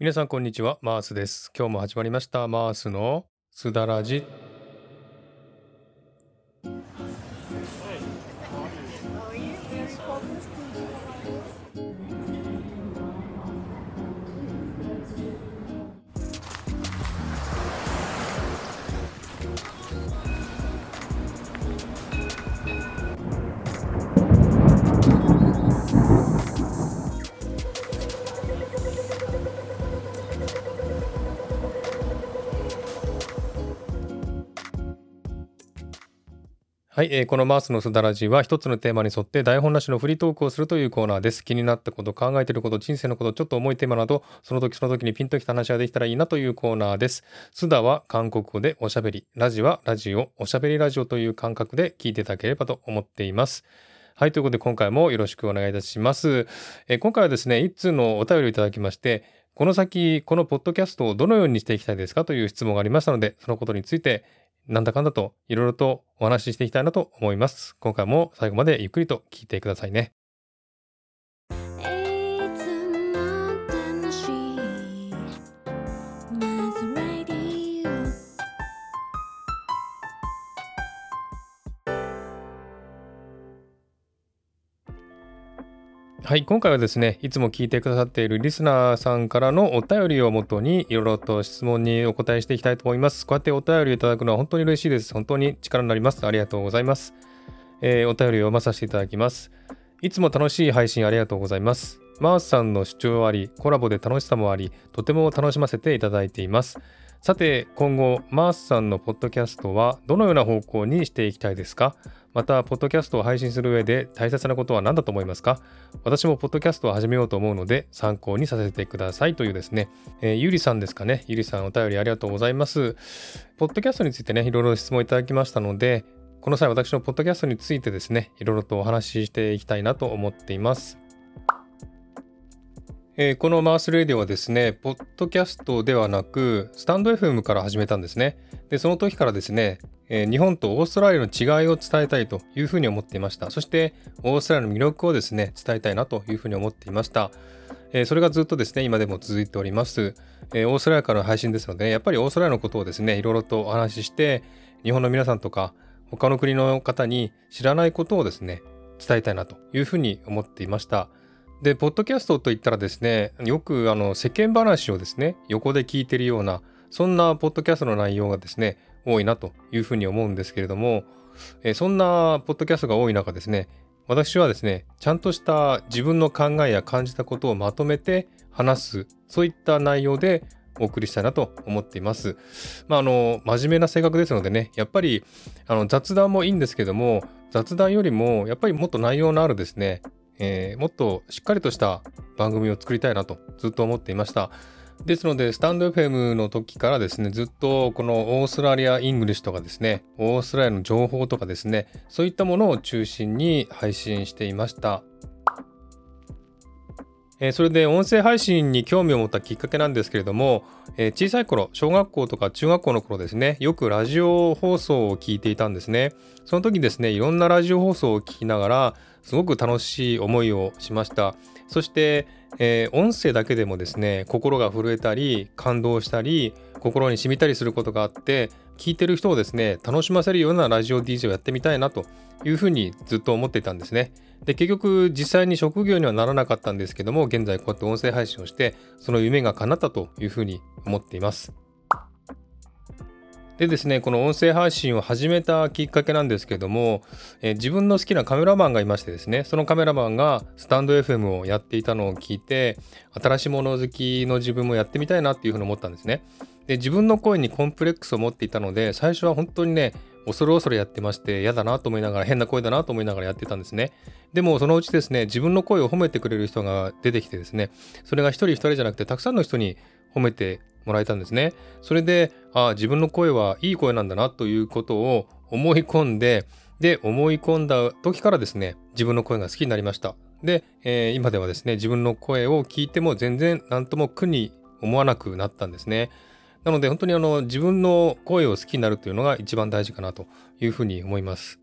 皆さんこんにちは、マースです。今日も始まりました、マースのすだらじ。はい、えーこのマースのすだらじは一つのテーマに沿って台本なしのフリートークをするというコーナーです。気になったこと、考えていること、人生のこと、ちょっと重いテーマなど、その時その時にピンときた話ができたらいいなというコーナーです。すだは韓国語でおしゃべり、ラジはラジオ、おしゃべりラジオという感覚で聞いていただければと思っています。はい、ということで今回もよろしくお願いいたします。えー今回はですね、一通のお便りをいただきまして、この先、このポッドキャストをどのようにしていきたいですかという質問がありましたので、そのことについて、なんだかんだといろいろとお話ししていきたいなと思います。今回も最後までゆっくりと聞いてくださいね。はい、今回はですね、いつも聞いてくださっているリスナーさんからのお便りをもとに、いろいろと質問にお答えしていきたいと思います。こうやってお便りいただくのは本当に嬉しいです。本当に力になります。ありがとうございます。えーお便りを読まさせていただきます。いつも楽しい配信ありがとうございます。マースさんの主張あり、コラボで楽しさもあり、とても楽しませていただいています。さて、今後、マースさんのポッドキャストはどのような方向にしていきたいですか？また、ポッドキャストを配信する上で大切なことは何だと思いますか？私もポッドキャストを始めようと思うので参考にさせてくださいというですね、えーゆりさんですかね。ゆりさんお便りありがとうございます。ポッドキャストについてね、いろいろ質問いただきましたので、この際私のポッドキャストについてですね、いろいろとお話ししていきたいなと思っています。えーこのマースレディオはですね、ポッドキャストではなく、スタンド FM から始めたんですね。で、その時からですね、えー日本とオーストラリアの違いを伝えたいというふうに思っていました。そして、オーストラリアの魅力をですね、伝えたいなというふうに思っていました。えーそれがずっとですね、今でも続いております。えーオーストラリアからの配信ですので、やっぱりオーストラリアのことをですね、いろいろとお話しして、日本の皆さんとか、他の国の方に知らないことをですね、伝えたいなというふうに思っていました。で、ポッドキャストといったらですね、よくあの世間話をですね、横で聞いているような、そんなポッドキャストの内容がですね、多いなというふうに思うんですけれども、えそんなポッドキャストが多い中ですね、私はですね、ちゃんとした自分の考えや感じたことをまとめて話す、そういった内容でお送りしたいなと思っています。まあ、あの、真面目な性格ですのでね、やっぱりあの雑談もいいんですけども、雑談よりもやっぱりもっと内容のあるですね、えーもっとしっかりとした番組を作りたいなとずっと思っていました。ですので、 stand.fm の時からですね、ずっとこのオーストラリア・ English とかですね、オーストラリアの情報とかですね、そういったものを中心に配信していました。えーそれで音声配信に興味を持ったきっかけなんですけれども、えー小さい頃、小学校とか中学校の頃ですね、よくラジオ放送を聞いていたんですね。その時ですね、いろんなラジオ放送を聞きながら、すごく楽しい思いをしました。そして、えー音声だけでもですね、心が震えたり、感動したり、心に染みたりすることがあって、聞いてる人をですね、楽しませるようなラジオ DJ をやってみたいなというふうにずっと思っていたんですね。で、結局実際に職業にはならなかったんですけども、現在こうやって音声配信をして、その夢が叶ったというふうに思っています。でですね、この音声配信を始めたきっかけなんですけども、えー自分の好きなカメラマンがいましてですね、そのカメラマンがスタンド FM をやっていたのを聞いて、新しいもの好きの自分もやってみたいなっていうふうに思ったんですね。で、自分の声にコンプレックスを持っていたので、最初は本当にね、恐る恐るやってまして、嫌だなと思いながら、変な声だなと思いながらやってたんですね。でも、そのうちですね、自分の声を褒めてくれる人が出てきてですね、それが一人二人じゃなくて、たくさんの人に褒めてもらえたんですね。それで、あ、自分の声はいい声なんだなということを思い込んで、で、思い込んだ時からですね、自分の声が好きになりました。で、えー今ではですね、自分の声を聞いても全然何とも苦に思わなくなったんですね。なので本当にあの自分の声を好きになるというのが一番大事かなというふうに思います。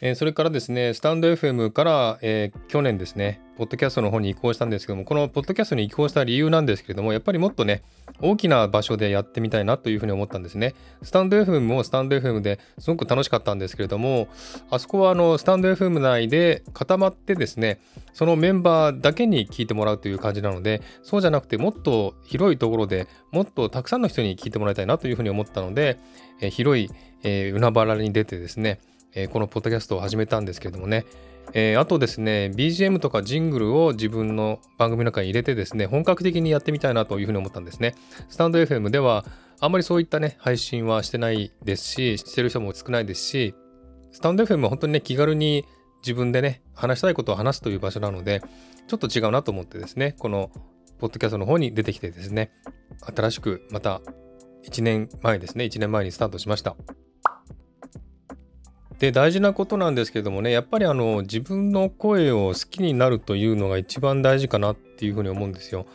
えーそれからですね、スタンド FM から、えー去年ですね、ポッドキャストの方に移行したんですけども、このポッドキャストに移行した理由なんですけれども、やっぱりもっとね、大きな場所でやってみたいなというふうに思ったんですね。スタンド FM もスタンド FM ですごく楽しかったんですけれども、あそこはあのスタンド FM 内で固まってですね、そのメンバーだけに聞いてもらうという感じなので、そうじゃなくてもっと広いところでもっとたくさんの人に聞いてもらいたいなというふうに思ったので、え広い、えー海原に出てですね、えーこのポッドキャストを始めたんですけれどもね、えーあとですね、BGM とかジングルを自分の番組の中に入れてですね、本格的にやってみたいなというふうに思ったんですね。スタンド FM では、あんまりそういったね、配信はしてないですし、してる人も少ないですし、スタンド FM は本当にね、気軽に自分でね、話したいことを話すという場所なので、ちょっと違うなと思ってですね、このポッドキャストの方に出てきてですね、新しくまた1年前ですね、1年前にスタートしました。で大事なことなんですけどもねやっぱりあの自分の声を好きになるというのが一番大事かなっていうふうに思うんですよ。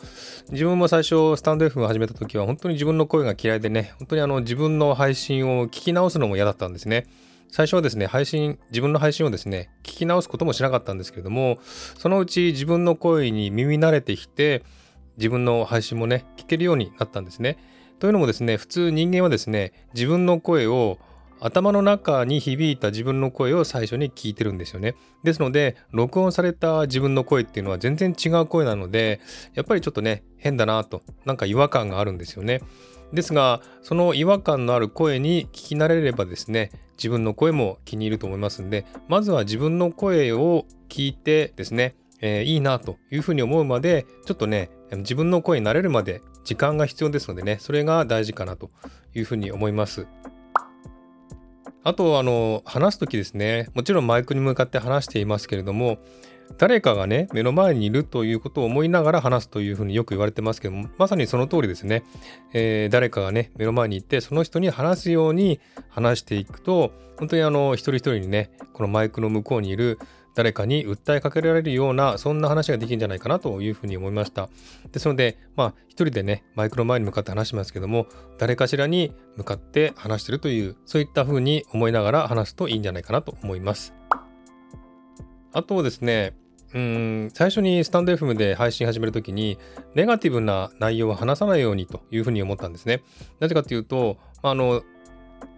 自分も最初スタンド F を始めた時は本当に自分の声が嫌いでね本当にあの自分の配信を聞き直すのも嫌だったんですね。最初はですね配信自分の配信をですね聞き直すこともしなかったんですけれどもそのうち自分の声に耳慣れてきて自分の配信もね聞けるようになったんですね。というのもですね普通人間はですね自分の声を頭の中に響いた自分の声を最初に聞いてるんですよね。ですので、録音された自分の声っていうのは全然違う声なので、やっぱりちょっとね、変だなと、なんか違和感があるんですよね。ですが、その違和感のある声に聞き慣れればですね、自分の声も気に入ると思いますんで、まずは自分の声を聞いてですね、えーいいなというふうに思うまで、ちょっとね、自分の声に慣れるまで時間が必要ですのでね、それが大事かなというふうに思います。あと、あの、話すときですね、もちろんマイクに向かって話していますけれども、誰かがね、目の前にいるということを思いながら話すというふうによく言われてますけども、まさにその通りですね。えー誰かがね、目の前に行って、その人に話すように話していくと、本当にあの、一人一人にね、このマイクの向こうにいる誰かに訴えかけられるような、そんな話ができるんじゃないかなというふうに思いました。ですので、まあ、一人でね、マイクの前に向かって話しますけども、誰かしらに向かって話してるという、そういった風に思いながら話すといいんじゃないかなと思います。あとですね、うん最初にスタンド FM で配信始めるときに、ネガティブな内容を話さないようにというふうに思ったんですね。なぜかというと、あの、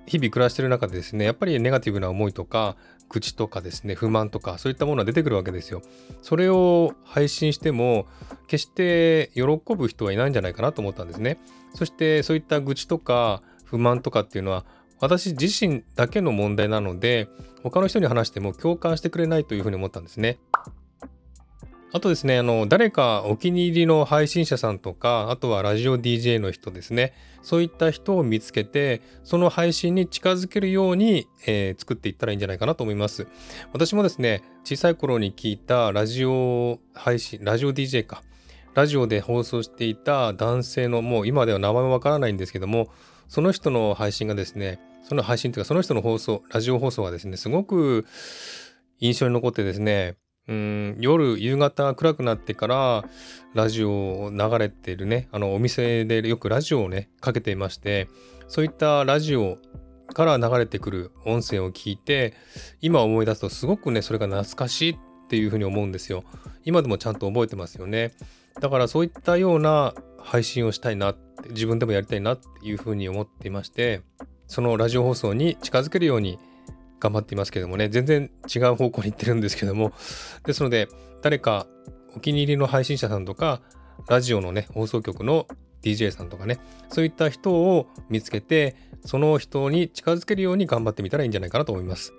日々暮らしてる中でですね、やっぱりネガティブな思いとか、愚痴とかですね、不満とか、そういったものは出てくるわけですよ。それを配信しても、決して喜ぶ人はいないんじゃないかなと思ったんですね。そして、そういった愚痴とか不満とかっていうのは、私自身だけの問題なので、他の人に話しても共感してくれないというふうに思ったんですね。あとですね、あの、誰かお気に入りの配信者さんとか、あとはラジオ DJ の人ですね。そういった人を見つけて、その配信に近づけるように、えー作っていったらいいんじゃないかなと思います。私もですね、小さい頃に聞いたラジオ配信、ラジオ DJ か。ラジオで放送していた男性の、もう今では名前もわからないんですけども、その人の配信がですね、その配信というか、その人の放送、ラジオ放送がですね、すごく印象に残ってですね、夜夕方暗くなってからラジオを流れてるね。あのお店でよくラジオをねかけていましてそういったラジオから流れてくる音声を聞いて今思い出すとすごくねそれが懐かしいっていうふうに思うんですよ。今でもちゃんと覚えてますよね。だからそういったような配信をしたいなって自分でもやりたいなっていうふうに思っていましてそのラジオ放送に近づけるように頑張っていますけどもね、全然違う方向に行ってるんですけども、ですので、誰かお気に入りの配信者さんとか、ラジオのね、放送局の DJ さんとかね、そういった人を見つけて、その人に近づけるように頑張ってみたらいいんじゃないかなと思います。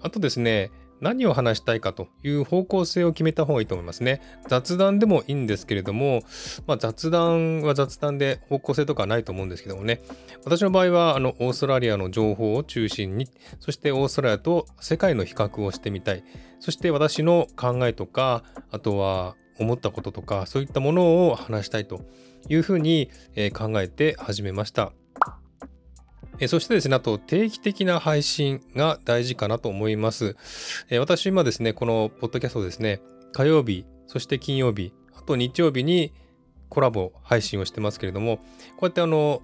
あとですね、何を話したいかという方向性を決めた方がいいと思いますね。雑談でもいいんですけれども、まあ、雑談は雑談で方向性とかはないと思うんですけどもね。私の場合は、あの、オーストラリアの情報を中心に、そしてオーストラリアと世界の比較をしてみたい。そして私の考えとか、あとは思ったこととか、そういったものを話したいというふうに、考えて始めました。えそしてですね、あと定期的な配信が大事かなと思います。え私今ですね、このポッドキャストですね、火曜日、そして金曜日、あと日曜日にコラボ配信をしてますけれども、こうやってあの、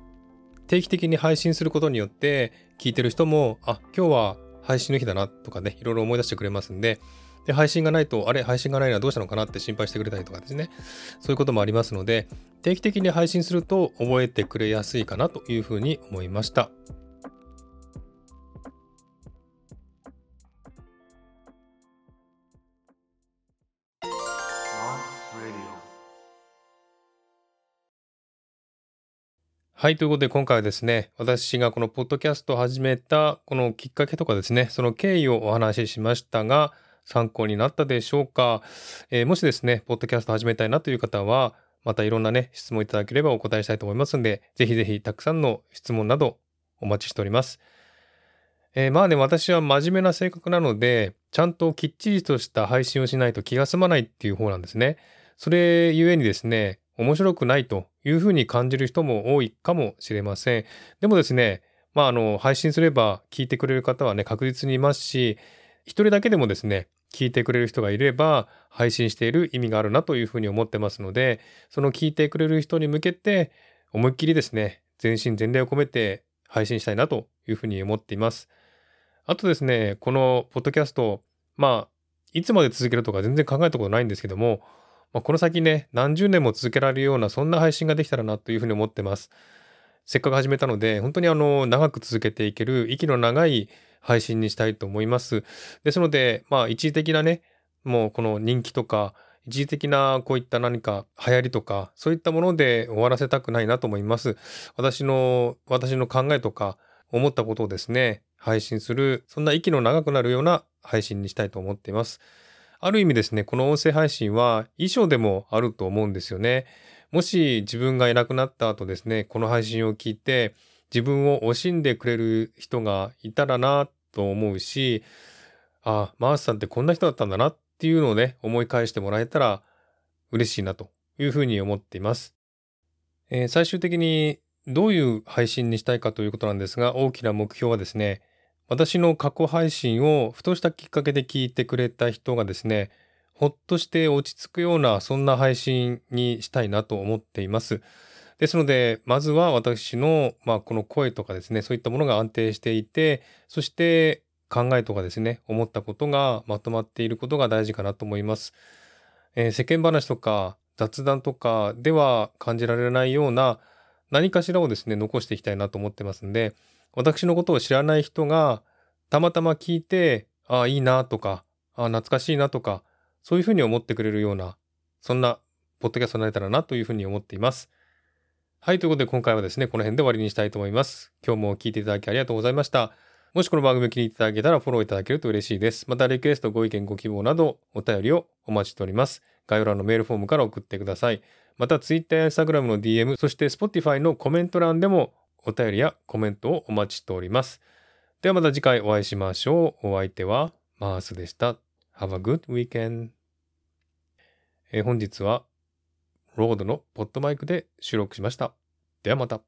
定期的に配信することによって、聞いてる人も、あ、今日は配信の日だなとかね、いろいろ思い出してくれますんで、で、配信がないと、あれ、配信がないのはどうしたのかなって心配してくれたりとかですね。そういうこともありますので、定期的に配信すると覚えてくれやすいかなというふうに思いました。はい、ということで今回はですね、私がこのポッドキャストを始めたこのきっかけとかですね、その経緯をお話ししましたが、参考になったでしょうか、えー、もしですね、ポッドキャスト始めたいなという方は、またいろんなね、質問いただければお答えしたいと思いますので、ぜひぜひたくさんの質問などお待ちしております。えー、まあね、私は真面目な性格なので、ちゃんときっちりとした配信をしないと気が済まないっていう方なんですね。それゆえにですね、面白くないというふうに感じる人も多いかもしれません。でもですね、まあ、あの、配信すれば聞いてくれる方はね、確実にいますし、一人だけでもですね、聞いてくれる人がいれば、配信している意味があるなというふうに思ってますので、その聞いてくれる人に向けて、思いっきりですね、全身全霊を込めて配信したいなというふうに思っています。あとですね、このポッドキャスト、まあ、いつまで続けるとか全然考えたことないんですけども、まあ、この先ね、何十年も続けられるような、そんな配信ができたらなというふうに思ってます。せっかく始めたので、本当にあの、長く続けていける、息の長い配信にしたいと思います。ですので、まあ、一時的なね、もうこの人気とか、一時的なこういった何か流行りとか、そういったもので終わらせたくないなと思います。私の、私の考えとか、思ったことをですね、配信する、そんな息の長くなるような配信にしたいと思っています。ある意味ですね、この音声配信は衣装でもあると思うんですよね。もし自分がいなくなった後ですね、この配信を聞いて自分を惜しんでくれる人がいたらなと思うし、あ、マースさんってこんな人だったんだなっていうのをね、思い返してもらえたら嬉しいなというふうに思っています。えー、最終的にどういう配信にしたいかということなんですが、大きな目標はですね、私の過去配信をふとしたきっかけで聞いてくれた人がですね、ほっとして落ち着くようなそんな配信にしたいなと思っています。ですので、まずは私の、まあ、この声とかですね、そういったものが安定していて、そして考えとかですね、思ったことがまとまっていることが大事かなと思います。えー、世間話とか雑談とかでは感じられないような何かしらをですね、残していきたいなと思ってますんで、私のことを知らない人がたまたま聞いて、ああ、いいなとか、ああ、懐かしいなとか、そういうふうに思ってくれるような、そんなポッドキャストになれたらなというふうに思っています。はい、ということで今回はですね、この辺で終わりにしたいと思います。今日も聞いていただきありがとうございました。もしこの番組を気に入っていただけたらフォローいただけると嬉しいです。またリクエスト、ご意見、ご希望などお便りをお待ちしております。概要欄のメールフォームから送ってください。また Twitter や Instagram の DM、そして Spotify のコメント欄でもお便りやコメントをお待ちしております。ではまた次回お会いしましょう。お相手はマースでした。Have a good weekend. え、本日はロードのポッドマイクで収録しました。ではまた。